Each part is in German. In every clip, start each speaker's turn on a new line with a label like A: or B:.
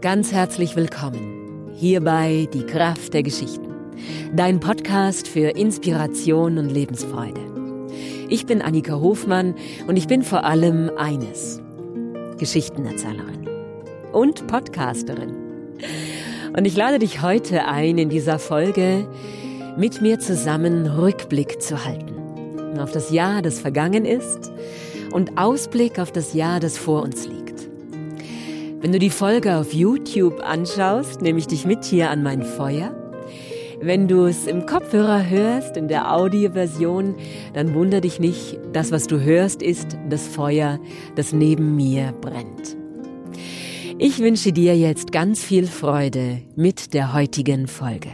A: Ganz herzlich willkommen hier bei Die Kraft der Geschichten, dein Podcast für Inspiration und Lebensfreude. Ich bin Annika Hofmann und ich bin vor allem eines, Geschichtenerzählerin und Podcasterin. Und ich lade dich heute ein, in dieser Folge mit mir zusammen Rückblick zu halten auf das Jahr, das vergangen ist und Ausblick auf das Jahr, das vor uns liegt. Wenn du die Folge auf YouTube anschaust, nehme ich dich mit hier an mein Feuer. Wenn du es im Kopfhörer hörst, in der Audioversion, dann wunder dich nicht. Das, was du hörst, ist das Feuer, das neben mir brennt. Ich wünsche dir jetzt ganz viel Freude mit der heutigen Folge.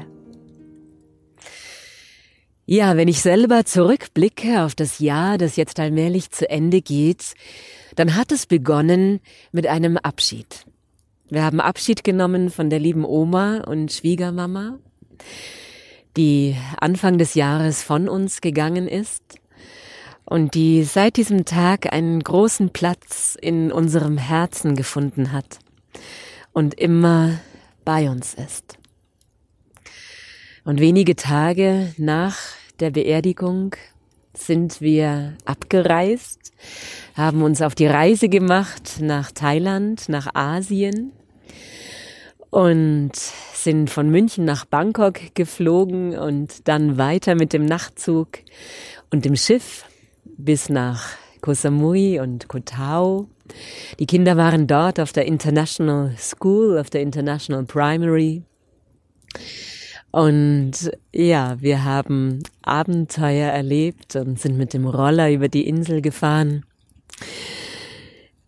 A: Ja, wenn ich selber zurückblicke auf das Jahr, das jetzt allmählich zu Ende geht, dann hat es begonnen mit einem Abschied. Wir haben Abschied genommen von der lieben Oma und Schwiegermama, die Anfang des Jahres von uns gegangen ist und die seit diesem Tag einen großen Platz in unserem Herzen gefunden hat und immer bei uns ist. Und wenige Tage nach der Beerdigung sind wir abgereist, haben uns auf die Reise gemacht nach Thailand, nach Asien und sind von München nach Bangkok geflogen und dann weiter mit dem Nachtzug und dem Schiff bis nach Koh Samui und Koh Tao. Die Kinder waren dort auf der International School, auf der International Primary. Und ja, wir haben Abenteuer erlebt und sind mit dem Roller über die Insel gefahren,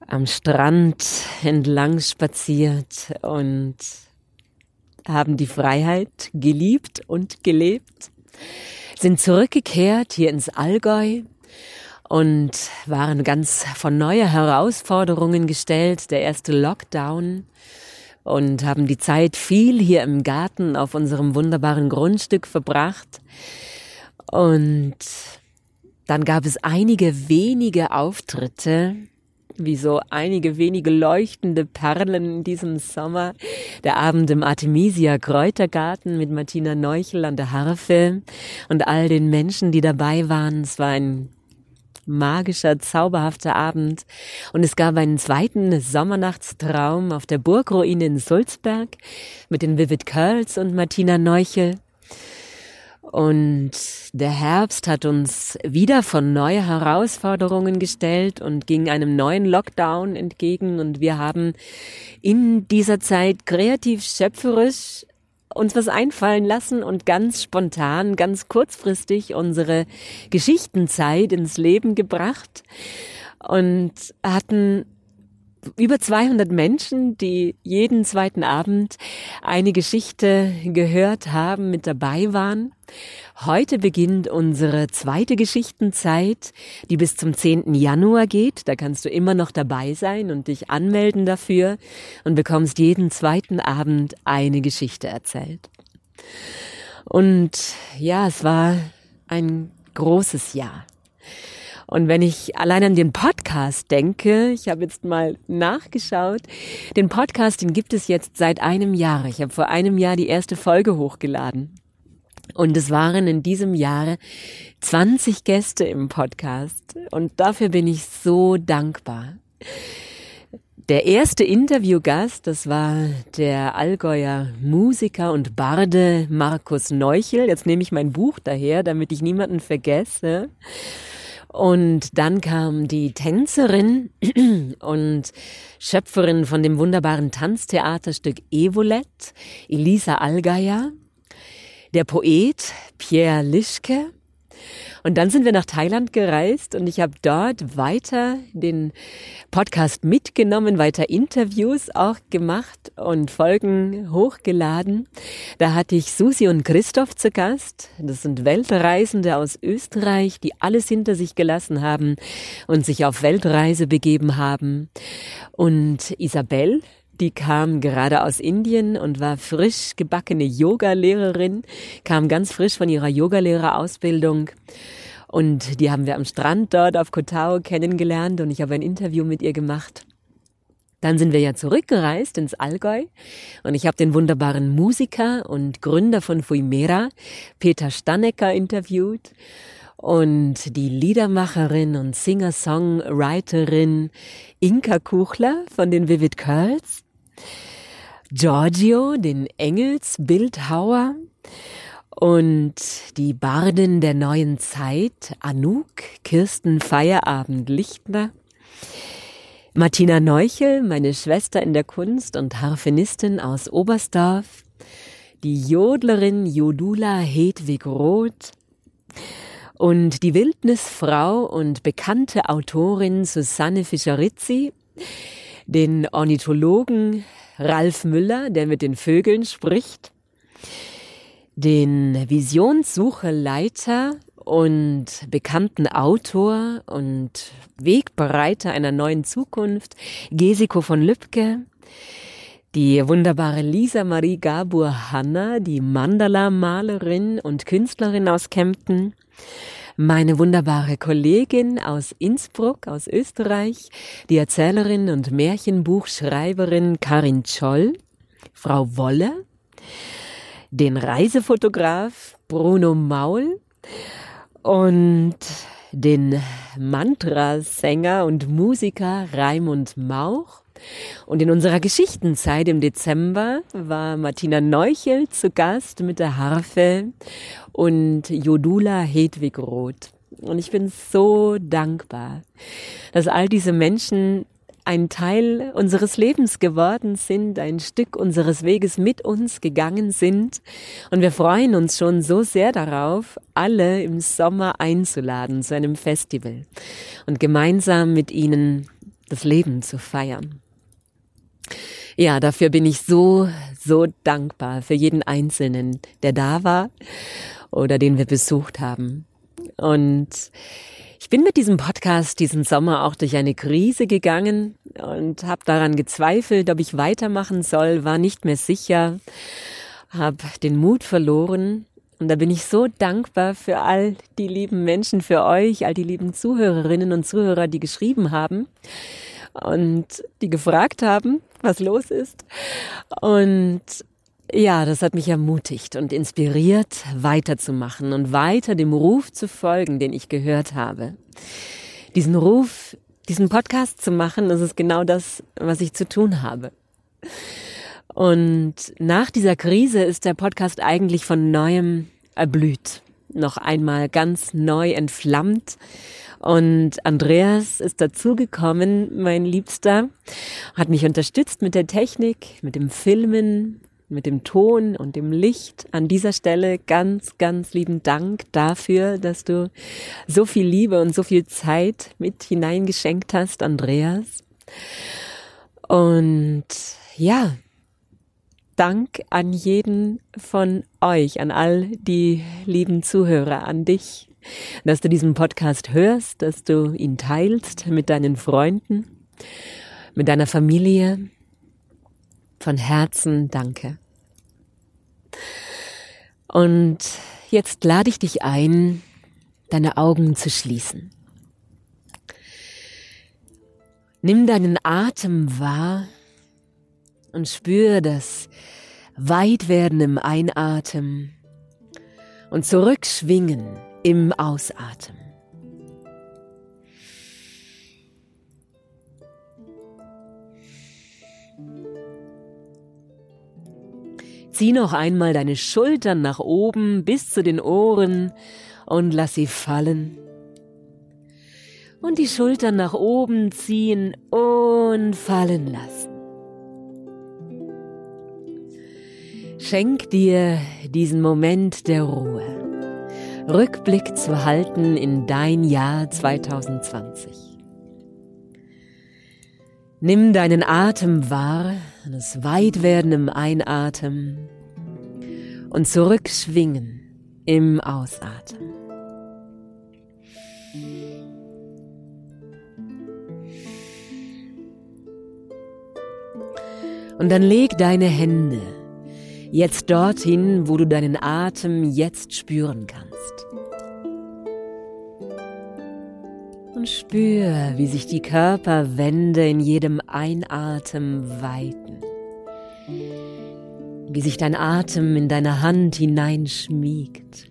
A: am Strand entlang spaziert und haben die Freiheit geliebt und gelebt, sind zurückgekehrt hier ins Allgäu und waren ganz von neuer Herausforderungen gestellt. Der erste Lockdown und haben die Zeit viel hier im Garten auf unserem wunderbaren Grundstück verbracht. Und dann gab es einige wenige Auftritte, wie so einige wenige leuchtende Perlen in diesem Sommer. Der Abend im Artemisia Kräutergarten mit Martina Neuchel an der Harfe und all den Menschen, die dabei waren. Es war ein magischer, zauberhafter Abend. Und es gab einen zweiten Sommernachtstraum auf der Burgruine in Sulzberg mit den Vivid Curls und Martina Neuchel. Und der Herbst hat uns wieder von neue Herausforderungen gestellt und ging einem neuen Lockdown entgegen. Und wir haben in dieser Zeit kreativ schöpferisch uns was einfallen lassen und ganz spontan, ganz kurzfristig unsere Geschichtenzeit ins Leben gebracht und hatten über 200 Menschen, die jeden zweiten Abend eine Geschichte gehört haben, mit dabei waren. Heute beginnt unsere zweite Geschichtenzeit, die bis zum 10. Januar geht. Da kannst du immer noch dabei sein und dich anmelden dafür und bekommst jeden zweiten Abend eine Geschichte erzählt. Und ja, es war ein großes Jahr. Und wenn ich allein an den Podcast denke, ich habe jetzt mal nachgeschaut, den Podcast, den gibt es jetzt seit einem Jahr. Ich habe vor einem Jahr die erste Folge hochgeladen. Und es waren in diesem Jahre 20 Gäste im Podcast. Und dafür bin ich so dankbar. Der erste Interviewgast, das war der Allgäuer Musiker und Barde Markus Neuchel. Jetzt nehme ich mein Buch daher, damit ich niemanden vergesse. Und dann kam die Tänzerin und Schöpferin von dem wunderbaren Tanztheaterstück Evolet, Elisa Allgeier, der Poet Pierre Lischke und dann sind wir nach Thailand gereist und ich habe dort weiter den Podcast mitgenommen, weiter Interviews auch gemacht und Folgen hochgeladen. Da hatte ich Susi und Christoph zu Gast. Das sind Weltreisende aus Österreich, die alles hinter sich gelassen haben und sich auf Weltreise begeben haben. Und Isabel, die kam gerade aus Indien und war frisch gebackene Yoga-Lehrerin, kam ganz frisch von ihrer Yogalehrerausbildung. Und die haben wir am Strand dort auf Kotao kennengelernt und ich habe ein Interview mit ihr gemacht. Dann sind wir ja zurückgereist ins Allgäu und ich habe den wunderbaren Musiker und Gründer von Fuimera, Peter Stanecker, interviewt und die Liedermacherin und Singer-Songwriterin Inka Kuchler von den Vivid Curls, Giorgio, den Engelsbildhauer und die Bardin der neuen Zeit, Anouk, Kirsten Feierabend Lichtner, Martina Neuchel, meine Schwester in der Kunst und Harfenistin aus Oberstdorf, die Jodlerin Jodula Hedwig Roth und die Wildnisfrau und bekannte Autorin Susanne Fischerizzi, den Ornithologen Ralf Müller, der mit den Vögeln spricht, den Visionssucheleiter und bekannten Autor und Wegbereiter einer neuen Zukunft, Gesiko von Lübcke, die wunderbare Lisa Marie Gabur Hanna, die Mandala-Malerin und Künstlerin aus Kempten, meine wunderbare Kollegin aus Innsbruck, aus Österreich, die Erzählerin und Märchenbuchschreiberin Karin Scholl, Frau Wolle, den Reisefotograf Bruno Maul und den Mantrasänger und Musiker Raimund Mauch. Und in unserer Geschichtenzeit im Dezember war Martina Neuchel zu Gast mit der Harfe und Jodula Hedwig Roth. Und ich bin so dankbar, dass all diese Menschen ein Teil unseres Lebens geworden sind, ein Stück unseres Weges mit uns gegangen sind. Und wir freuen uns schon so sehr darauf, alle im Sommer einzuladen zu einem Festival und gemeinsam mit ihnen das Leben zu feiern. Ja, dafür bin ich so, so dankbar für jeden Einzelnen, der da war oder den wir besucht haben. Und ich bin mit diesem Podcast diesen Sommer auch durch eine Krise gegangen und habe daran gezweifelt, ob ich weitermachen soll, war nicht mehr sicher, habe den Mut verloren. Und da bin ich so dankbar für all die lieben Menschen, für euch, all die lieben Zuhörerinnen und Zuhörer, die geschrieben haben und die gefragt haben, was los ist. Und ja, das hat mich ermutigt und inspiriert, weiterzumachen und weiter dem Ruf zu folgen, den ich gehört habe. Diesen Ruf, diesen Podcast zu machen, das ist genau das, was ich zu tun habe. Und nach dieser Krise ist der Podcast eigentlich von neuem erblüht, noch einmal ganz neu entflammt. Und Andreas ist dazugekommen, mein Liebster, hat mich unterstützt mit der Technik, mit dem Filmen, mit dem Ton und dem Licht. An dieser Stelle ganz, ganz lieben Dank dafür, dass du so viel Liebe und so viel Zeit mit hineingeschenkt hast, Andreas. Und ja, Dank an jeden von euch, an all die lieben Zuhörer, an dich, dass du diesen Podcast hörst, dass du ihn teilst mit deinen Freunden, mit deiner Familie, von Herzen danke. Und jetzt lade ich dich ein, deine Augen zu schließen. Nimm deinen Atem wahr und spür das Weitwerden im Einatmen und Zurückschwingen im Ausatmen. Zieh noch einmal deine Schultern nach oben bis zu den Ohren und lass sie fallen. Und die Schultern nach oben ziehen und fallen lassen. Schenk dir diesen Moment der Ruhe. Rückblick zu halten in dein Jahr 2020. Nimm deinen Atem wahr, das Weitwerden im Einatmen und zurückschwingen im Ausatmen. Und dann leg deine Hände jetzt dorthin, wo du deinen Atem jetzt spüren kannst. Und spür, wie sich die Körperwände in jedem Einatmen weiten. Wie sich dein Atem in deine Hand hineinschmiegt.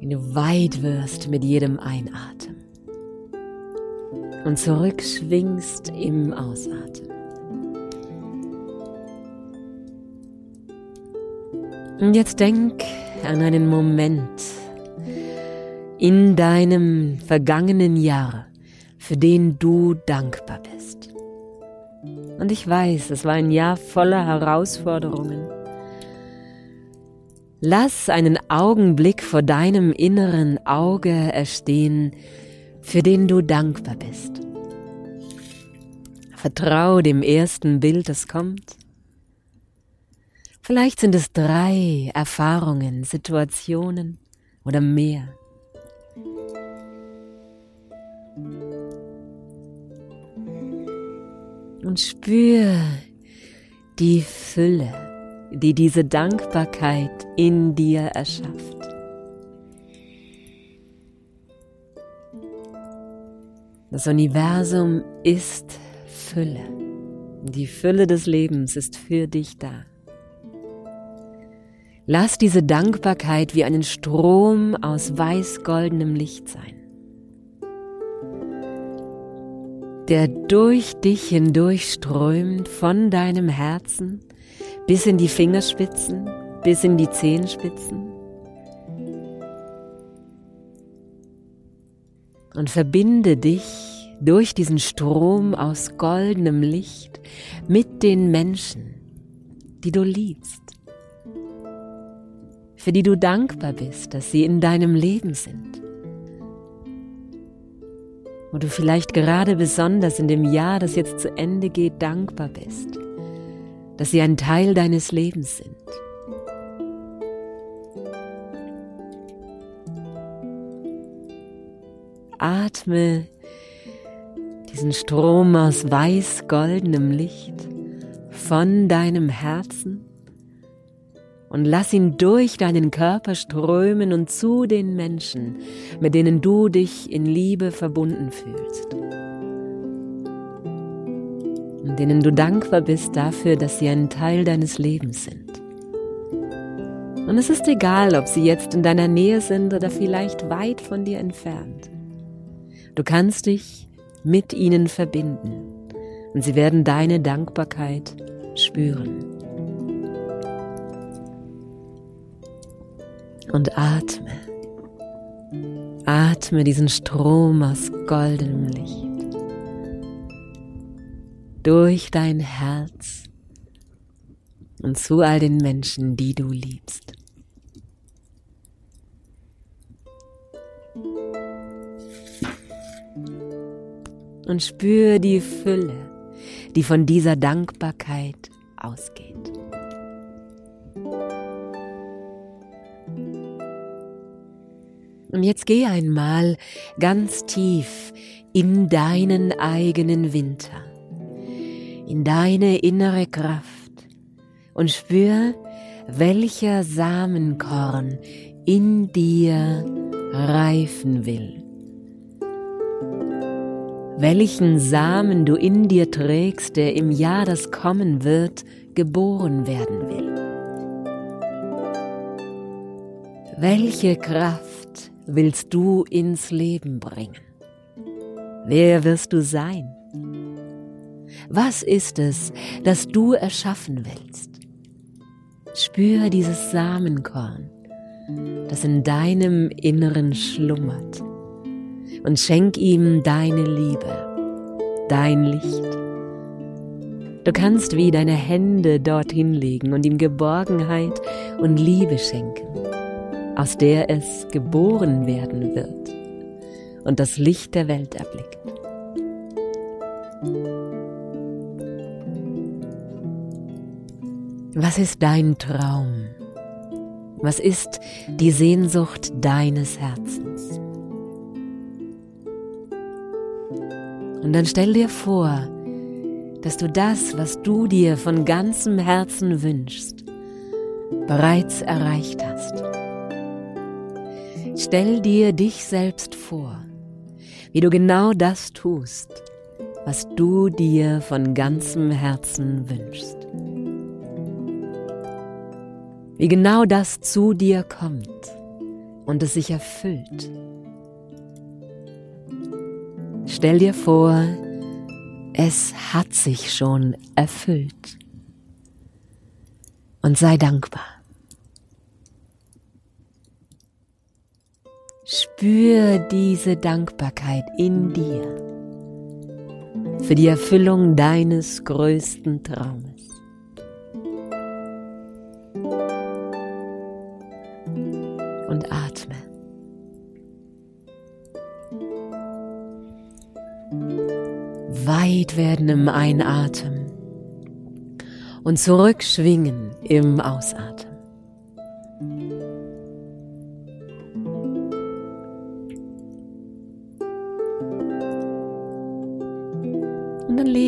A: Wie du weit wirst mit jedem Einatmen. Und zurückschwingst im Ausatmen. Und jetzt denk an einen Moment in deinem vergangenen Jahr, für den du dankbar bist. Und ich weiß, es war ein Jahr voller Herausforderungen. Lass einen Augenblick vor deinem inneren Auge erstehen, für den du dankbar bist. Vertrau dem ersten Bild, das kommt. Vielleicht sind es drei Erfahrungen, Situationen oder mehr. Und spür die Fülle, die diese Dankbarkeit in dir erschafft. Das Universum ist Fülle. Die Fülle des Lebens ist für dich da. Lass diese Dankbarkeit wie einen Strom aus weiß-goldenem Licht sein, der durch dich hindurch strömt von deinem Herzen bis in die Fingerspitzen, bis in die Zehenspitzen. Und verbinde dich durch diesen Strom aus goldenem Licht mit den Menschen, die du liebst für die du dankbar bist, dass sie in deinem Leben sind. Wo du vielleicht gerade besonders in dem Jahr, das jetzt zu Ende geht, dankbar bist, dass sie ein Teil deines Lebens sind. Atme diesen Strom aus weiß-goldenem Licht von deinem Herzen und lass ihn durch deinen Körper strömen und zu den Menschen, mit denen du dich in Liebe verbunden fühlst. Und denen du dankbar bist dafür, dass sie ein Teil deines Lebens sind. Und es ist egal, ob sie jetzt in deiner Nähe sind oder vielleicht weit von dir entfernt. Du kannst dich mit ihnen verbinden und sie werden deine Dankbarkeit spüren. Und atme. Atme diesen Strom aus goldenem Licht durch dein Herz und zu all den Menschen, die du liebst. Und spür die Fülle, die von dieser Dankbarkeit ausgeht. Und jetzt geh einmal ganz tief in deinen eigenen Winter, in deine innere Kraft und spür, welcher Samenkorn in dir reifen will. Welchen Samen du in dir trägst, der im Jahr, das kommen wird, geboren werden will. Welche Kraft willst du ins Leben bringen? Wer wirst du sein? Was ist es, das du erschaffen willst? Spür dieses Samenkorn, das in deinem Inneren schlummert, und schenk ihm deine Liebe, dein Licht. Du kannst wie deine Hände dorthin legen und ihm Geborgenheit und Liebe schenken aus der es geboren werden wird und das Licht der Welt erblickt. Was ist dein Traum? Was ist die Sehnsucht deines Herzens? Und dann stell dir vor, dass du das, was du dir von ganzem Herzen wünschst, bereits erreicht hast. Stell dir dich selbst vor, wie du genau das tust, was du dir von ganzem Herzen wünschst. Wie genau das zu dir kommt und es sich erfüllt. Stell dir vor, es hat sich schon erfüllt. Und sei dankbar. Spür diese Dankbarkeit in dir für die Erfüllung deines größten Traumes. Und atme. Weit werden im Einatmen und zurückschwingen im Ausatmen.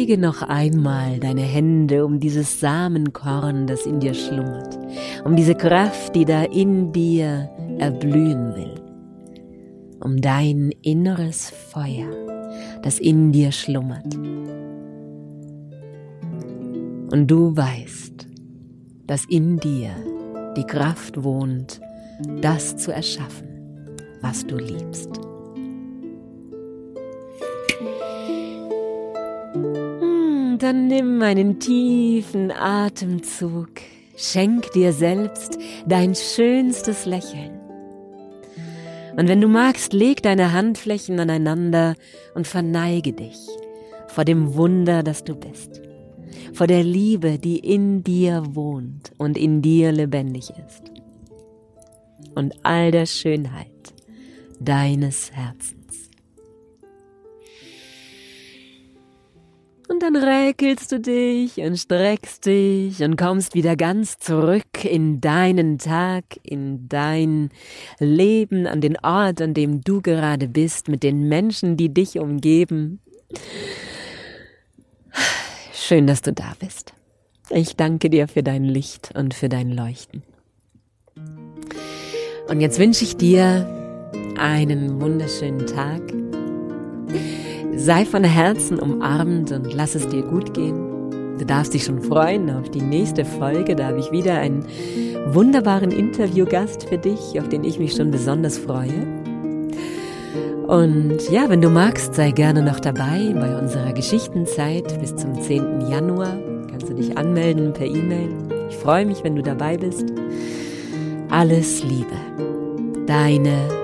A: Lege noch einmal deine Hände um dieses Samenkorn, das in dir schlummert, um diese Kraft, die da in dir erblühen will, um dein inneres Feuer, das in dir schlummert. Und du weißt, dass in dir die Kraft wohnt, das zu erschaffen, was du liebst. Dann nimm einen tiefen Atemzug, schenk dir selbst dein schönstes Lächeln. Und wenn du magst, leg deine Handflächen aneinander und verneige dich vor dem Wunder, das du bist, vor der Liebe, die in dir wohnt und in dir lebendig ist, und all der Schönheit deines Herzens. Und dann räkelst du dich und streckst dich und kommst wieder ganz zurück in deinen Tag, in dein Leben, an den Ort, an dem du gerade bist, mit den Menschen, die dich umgeben. Schön, dass du da bist. Ich danke dir für dein Licht und für dein Leuchten. Und jetzt wünsche ich dir einen wunderschönen Tag. Sei von Herzen umarmt und lass es dir gut gehen. Du darfst dich schon freuen auf die nächste Folge. Da habe ich wieder einen wunderbaren Interviewgast für dich, auf den ich mich schon besonders freue. Und ja, wenn du magst, sei gerne noch dabei bei unserer Geschichtenzeit bis zum 10. Januar. Kannst du dich anmelden per E-Mail. Ich freue mich, wenn du dabei bist. Alles Liebe. Deine